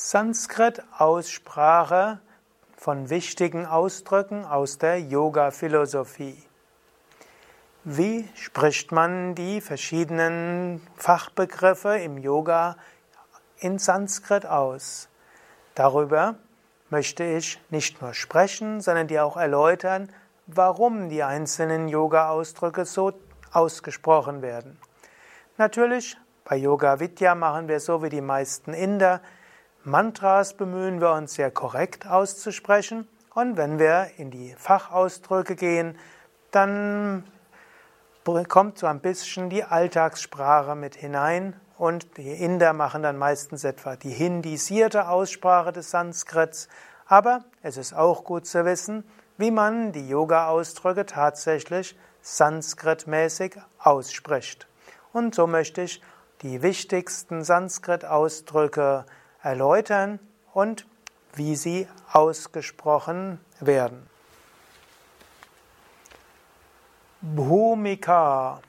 Sanskrit-Aussprache von wichtigen Ausdrücken aus der Yoga-Philosophie. Wie spricht man die verschiedenen Fachbegriffe im Yoga in Sanskrit aus? Darüber möchte ich nicht nur sprechen, sondern dir auch erläutern, warum die einzelnen Yoga-Ausdrücke so ausgesprochen werden. Natürlich, bei Yoga Vidya machen wir so wie die meisten Inder, Mantras bemühen wir uns sehr korrekt auszusprechen. Und wenn wir in die Fachausdrücke gehen, dann kommt so ein bisschen die Alltagssprache mit hinein. Und die Inder machen dann meistens etwa die hindisierte Aussprache des Sanskrits, aber es ist auch gut zu wissen, wie man die Yoga-Ausdrücke tatsächlich sanskritmäßig ausspricht. Und so möchte ich die wichtigsten Sanskrit-Ausdrücke erläutern und wie sie ausgesprochen werden. Bhumika.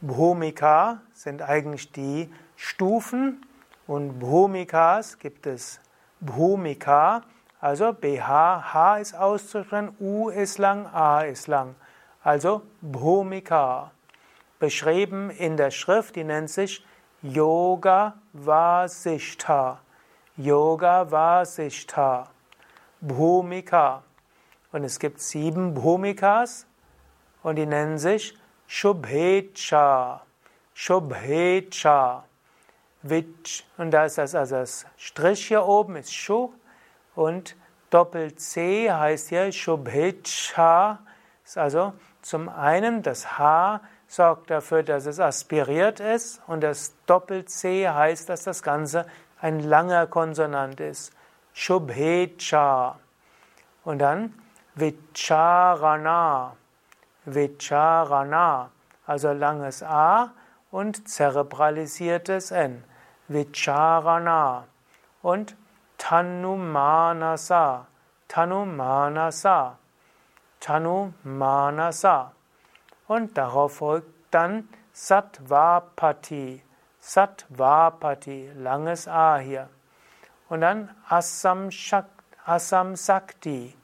Bhumika sind eigentlich die Stufen und Bhumikas gibt es Bhumika, also BH, H ist auszusprechen, U ist lang, A ist lang. Also Bhumika. Beschrieben in der Schrift, die nennt sich Yoga Vasishtha. Yoga Vasishtha. Bhumika. Und es gibt sieben Bhumikas und die nennen sich Shubhecha. Shubhecha. Und da ist das, also das Strich hier oben ist Shu und Doppel C heißt hier Shubhecha. Ist also zum einen das H sorgt dafür, dass es aspiriert ist und das Doppel-C heißt, dass das Ganze ein langer Konsonant ist. Shubhecha. Und dann Vicharana. Vicharana. Also langes A und zerebralisiertes N. Vicharana. Und Tanumanasa. Tanumanasa. Tanumanasa. Und darauf folgt dann Satvapati. Satvapati, langes A hier. Und dann Asam, Asam Sakti.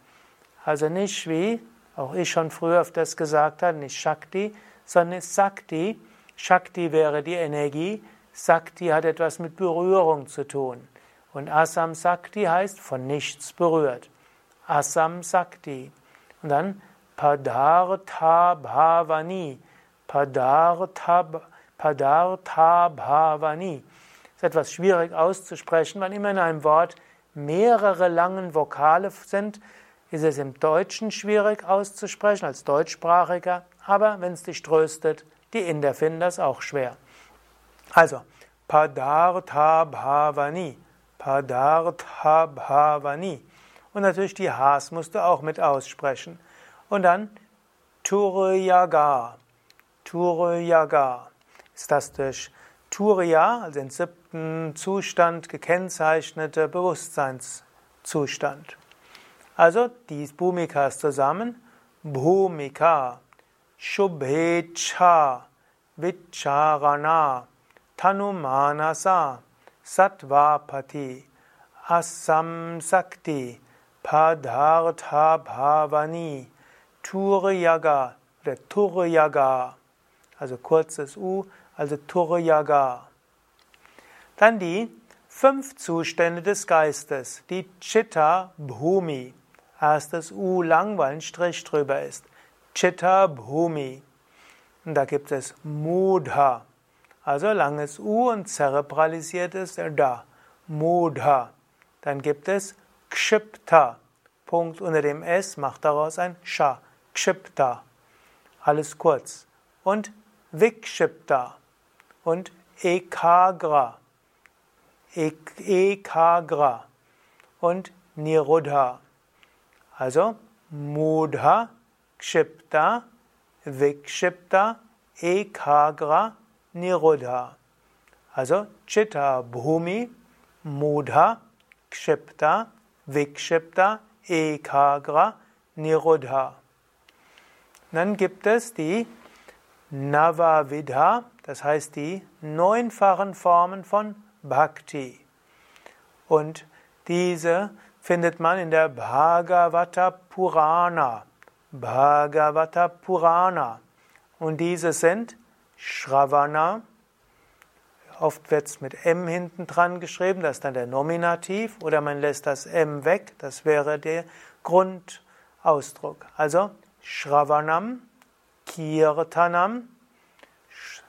Also nicht wie, auch ich schon früher öfters gesagt habe, nicht Shakti, sondern Sakti. Shakti wäre die Energie, Sakti hat etwas mit Berührung zu tun. Und Asam Sakti heißt von nichts berührt. Asam Sakti. Und dann Padartha Bhavani. Padartha, Padartha Bhavani. Ist etwas schwierig auszusprechen, weil immer in einem Wort mehrere langen Vokale sind, ist es im Deutschen schwierig auszusprechen als Deutschsprachiger, aber wenn es dich tröstet, die Inder finden das auch schwer. Also, Padartha Bhavani, Padartha Bhavani. Und natürlich die Ha's musst du auch mit aussprechen. Und dann Turiyaga. Turiyaga. Ist das durch Turiya, also den siebten Zustand gekennzeichnete Bewusstseinszustand. Also die Bhumikas zusammen. Bhumika, Shubhecha, Vicharana, Tanumanasa, Satvapati, Asamsakti, Padartha Bhavani, Turiyaga oder Turyaga, also kurzes U, also Turyaga. Dann die fünf Zustände des Geistes, die Chitta Bhumi. Erstes U lang, weil ein Strich drüber ist. Chitta Bhumi. Und da gibt es Mudha, also langes U und zerebralisiertes Da. Mudha. Dann gibt es Kshipta. Punkt unter dem S macht daraus ein Sha. Kshipta. Alles kurz. Und Vikshipta. Und Ekagra. Ekagra. Und Niruddha. Also Mudha, Kshipta, Vikshipta, Ekagra, Niruddha. Also Chitta Bhumi, Mudha, Kshipta, Vikshipta, Ekagra, Niruddha. Dann gibt es die Navavidha, das heißt die neunfachen Formen von Bhakti. Und diese findet man in der Bhagavata Purana. Bhagavata Purana. Und diese sind Shravana, oft wird es mit M hinten dran geschrieben, das ist dann der Nominativ, oder man lässt das M weg, das wäre der Grundausdruck. Also Shravanam, Kirtanam,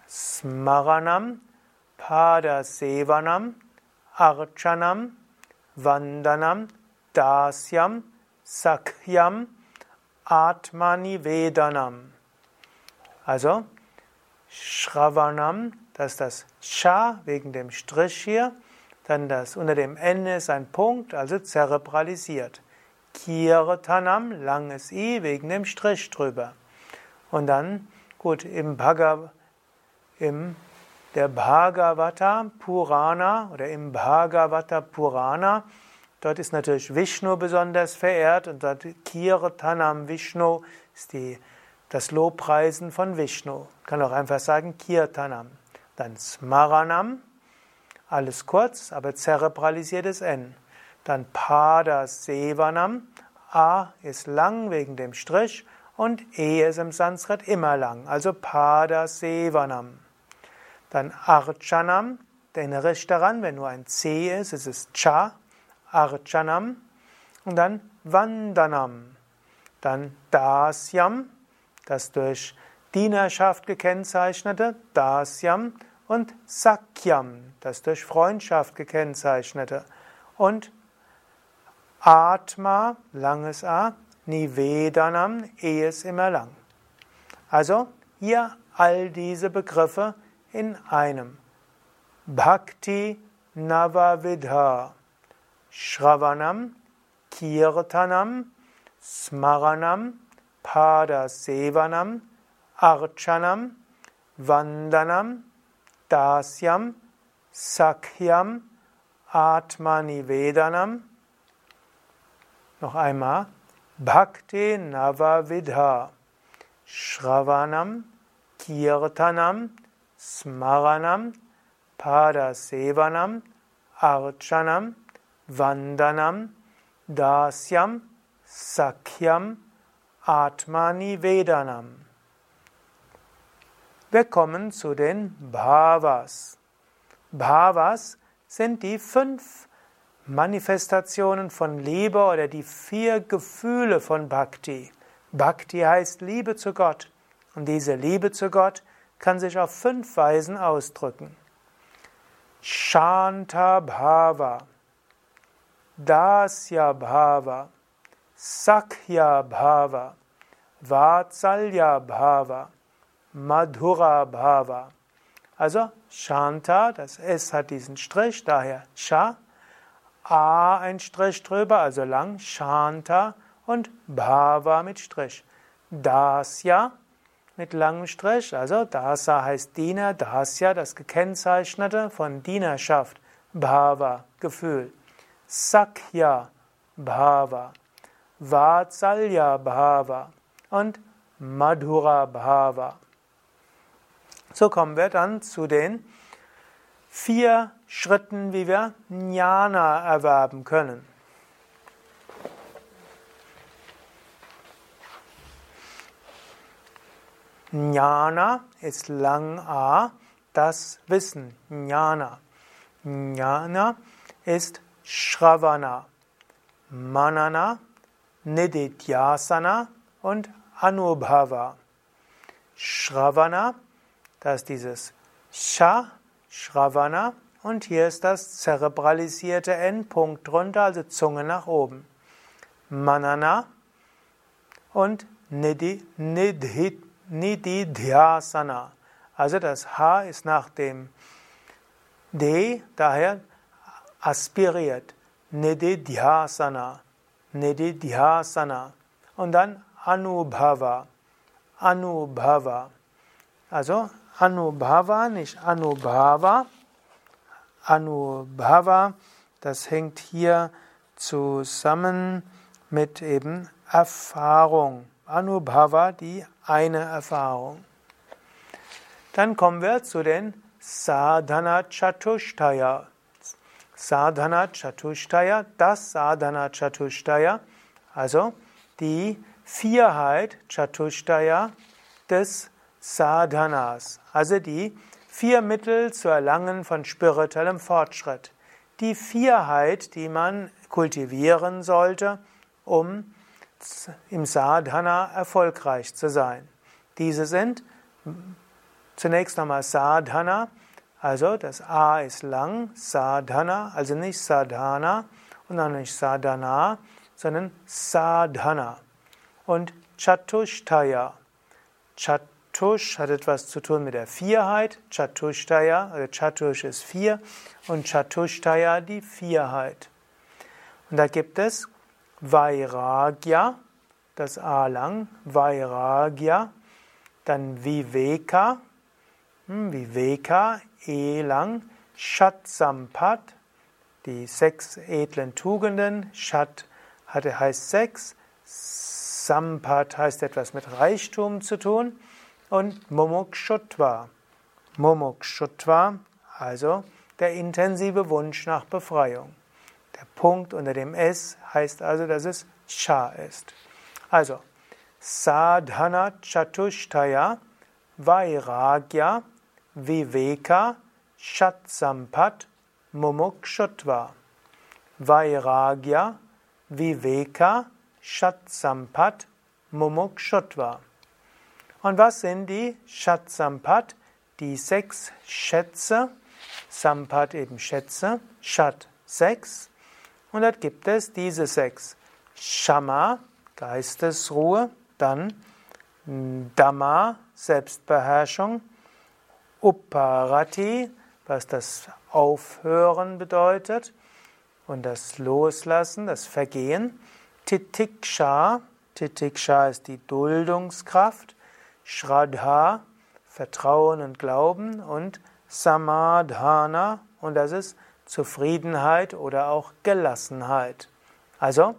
Smaranam, Padasevanam, Archanam, Vandanam, Dasyam, Sakhyam, Atmani Vedanam. Also Shravanam, das ist das Sha wegen dem Strich hier, dann das unter dem N ist ein Punkt, also zerebralisiert. Kirtanam, langes I wegen dem Strich drüber. Und dann, gut, im Bhagav, im der Bhagavata Purana oder im Bhagavata Purana, dort ist natürlich Vishnu besonders verehrt und dort Kirtanam Vishnu ist die das Lobpreisen von Vishnu. Kann auch einfach sagen Kirtanam. Dann Smaranam, alles kurz, aber zerebralisiertes N. Dann Pada Sevanam, A ist lang wegen dem Strich und E ist im Sanskrit immer lang, also Pada Sevanam. Dann Archanam, erinnere dich daran, wenn nur ein C ist, ist es Cha, Archanam. Und dann Vandanam. Dann Dasyam, das durch Dienerschaft gekennzeichnete, Dasyam, und Sakyam, das durch Freundschaft gekennzeichnete, und Atma, langes A, Nivedanam, E ist immer lang. Also hier all diese Begriffe in einem. Bhakti Navavidha, Shravanam, Kirtanam, Smaranam, Padasevanam, Archanam, Vandanam, Dasyam, Sakhyam, Atmanivedanam. Noch einmal. Bhakti Navavidha, Shravanam, Kirtanam, Smaranam, Padasevanam, Archanam, Vandanam, Dasyam, Sakhyam, Atmani Vedanam. Wir kommen zu den Bhavas. Bhavas sind die fünf Manifestationen von Liebe oder die vier Gefühle von Bhakti. Bhakti heißt Liebe zu Gott. Und diese Liebe zu Gott kann sich auf fünf Weisen ausdrücken. Shanta Bhava, Dasya Bhava, Sakya Bhava, Vatsalya Bhava, Madhura Bhava. Also Shanta, das S hat diesen Strich, daher Sha, A ein Strich drüber, also lang, Shanta und Bhava mit Strich. Dasya mit langem Strich, also Dasa heißt Diener, Dasya das gekennzeichnete von Dienerschaft, Bhava, Gefühl. Sakya Bhava. Vatsalya Bhava und Madhura Bhava. So kommen wir dann zu den vier Schritten, wie wir Jnana erwerben können. Jnana ist lang A, das Wissen. Jnana. Jnana ist Shravana. Manana Nididhyasana und Anubhava. Shravana, das ist dieses Sha, Shravana, und hier ist das zerebralisierte Endpunkt drunter, also Zunge nach oben. Manana und Nididhyasana. Also das H ist nach dem D, daher aspiriert. Nididhyasana. Nididhyasana und dann Anubhava. Anubhava. Also Anubhava, nicht Anubhava. Anubhava, das hängt hier zusammen mit eben Erfahrung. Anubhava, die eine Erfahrung. Dann kommen wir zu den Sadhana Chatushtaya. Sadhana Chatushtaya, das Sadhana Chatushtaya, also die Vierheit Chatushtaya des Sadhanas, also die vier Mittel zu erlangen von spirituellem Fortschritt. Die Vierheit, die man kultivieren sollte, um im Sadhana erfolgreich zu sein. Diese sind zunächst einmal Sadhana, also das A ist lang, Sadhana, also nicht Sadhana und auch nicht Sadhana, sondern Sadhana. Und Chatushtaya. Chatush hat etwas zu tun mit der Vierheit. Chatushtaya, also Chatush ist vier und Chatushtaya die Vierheit. Und da gibt es Vairagya, das A lang, Vairagya, dann Viveka, hm, Viveka, E lang, Shat Sampat, die sechs edlen Tugenden, Shat heißt sechs, Sampat heißt etwas mit Reichtum zu tun und Mumukshutva. Mumukshutva, also der intensive Wunsch nach Befreiung. Der Punkt unter dem S heißt also, dass es Cha ist. Also, Sadhana Chatushtaya, Vairagya, Viveka, Shatsampat, Mumukshutva. Vairagya, Viveka, Shatsampat, Mumukshutva. Und was sind die Shatsampat? Die sechs Schätze. Sampat eben Schätze. Shat sechs. Und dort gibt es diese sechs. Shama, Geistesruhe, dann Dhamma, Selbstbeherrschung, Uparati, was das Aufhören bedeutet und das Loslassen, das Vergehen, Titiksha, Titiksha ist die Duldungskraft, Shraddha, Vertrauen und Glauben und Samadhana, und das ist Zufriedenheit oder auch Gelassenheit. Also,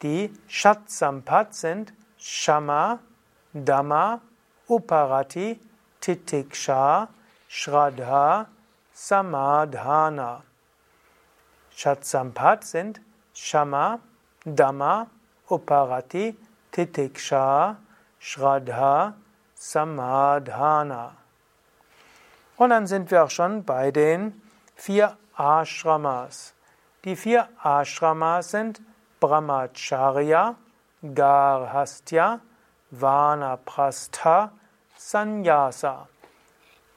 die Shatsampat sind Shama, Dhamma, Uparati, Titiksha, Shraddha, Samadhana. Shatsampat sind Shama, Dhamma, Uparati, Titiksha, Shraddha, Samadhana. Und dann sind wir auch schon bei den vier Ashramas. Die vier Ashramas sind Brahmacharya, Garhastya, Vanaprastha, Sannyasa.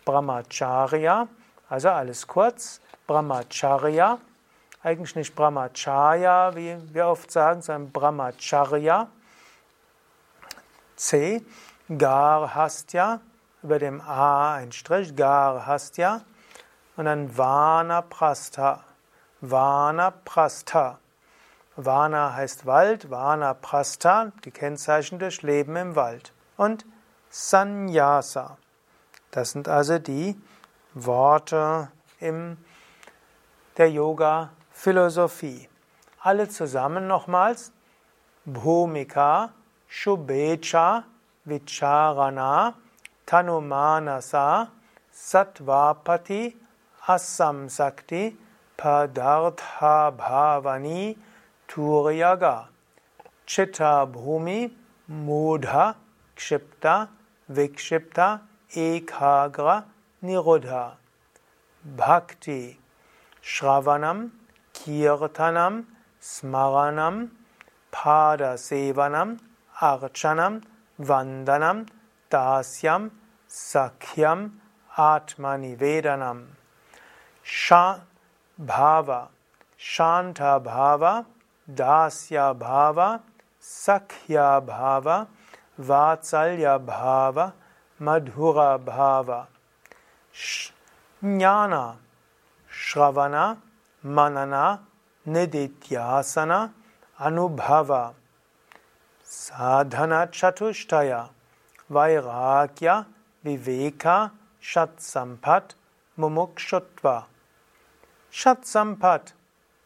Brahmacharya, also alles kurz, Brahmacharya, eigentlich nicht Brahmacharya, wie wir oft sagen, sondern Brahmacharya. C, Garhastya, über dem A ein Strich, Garhastya. Und dann Vanaprastha. Vanaprastha. Vana heißt Wald, Vanaprastha, die Kennzeichen durch Leben im Wald. Und Sannyasa. Das sind also die Worte in der Yoga-Philosophie. Alle zusammen nochmals. Bhumika, Shubecha, Vicharana, Tanumanasa, Sattvapati, Assam Sakti, Padartha Bhavani, Turyaga, Chitta Bhumi, Mudha, Kshipta, Vikshipta, Ekagra, Nirodha. Bhakti, Shravanam, Kirtanam, Smaranam, Padasevanam, Archanam, Vandanam, Dasyam, Sakhyam, Atmanivedanam. Sha Bhava, Shanta Bhava, Dasya Bhava, Sakhya Bhava, Vatsalya Bhava, Madhura Bhava. Jnana, Shravana, Manana, Nididhyasana, Anubhava. Sadhana Chatushtaya, Vairagya, Viveka, Shatsampat, Mumukshutva. Shatsampat,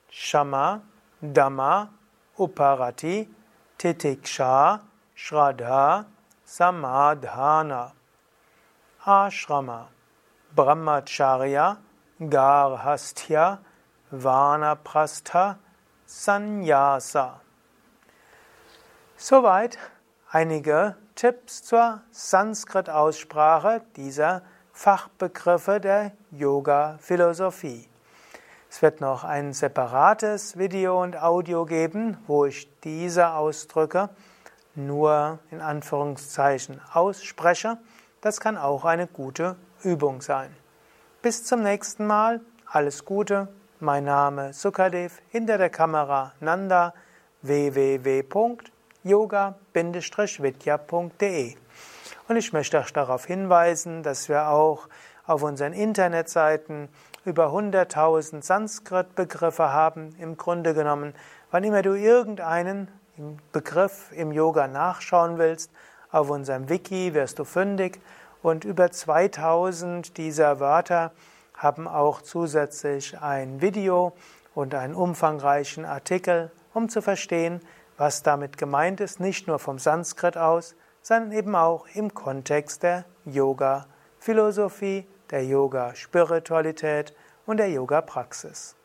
Shama, Dhamma, Uparati, Titiksha, Shraddha, Samadhana. Ashrama, Brahmacharya, Garhastya, Vanaprastha Sannyasa. Soweit einige Tipps zur Sanskrit-Aussprache dieser Fachbegriffe der Yoga-Philosophie. Es wird noch ein separates Video und Audio geben, wo ich diese Ausdrücke nur in Anführungszeichen ausspreche. Das kann auch eine gute Übung sein. Bis zum nächsten Mal. Alles Gute. Mein Name Sukadev. Hinter der Kamera Nanda. www.yoga-vidya.de Und ich möchte euch darauf hinweisen, dass wir auch auf unseren Internetseiten über 100.000 Sanskrit-Begriffe haben. Im Grunde genommen, wann immer du irgendeinen Begriff im Yoga nachschauen willst, auf unserem Wiki wirst du fündig und über 2000 dieser Wörter haben auch zusätzlich ein Video und einen umfangreichen Artikel, um zu verstehen, was damit gemeint ist, nicht nur vom Sanskrit aus, sondern eben auch im Kontext der Yoga-Philosophie, der Yoga-Spiritualität und der Yoga-Praxis.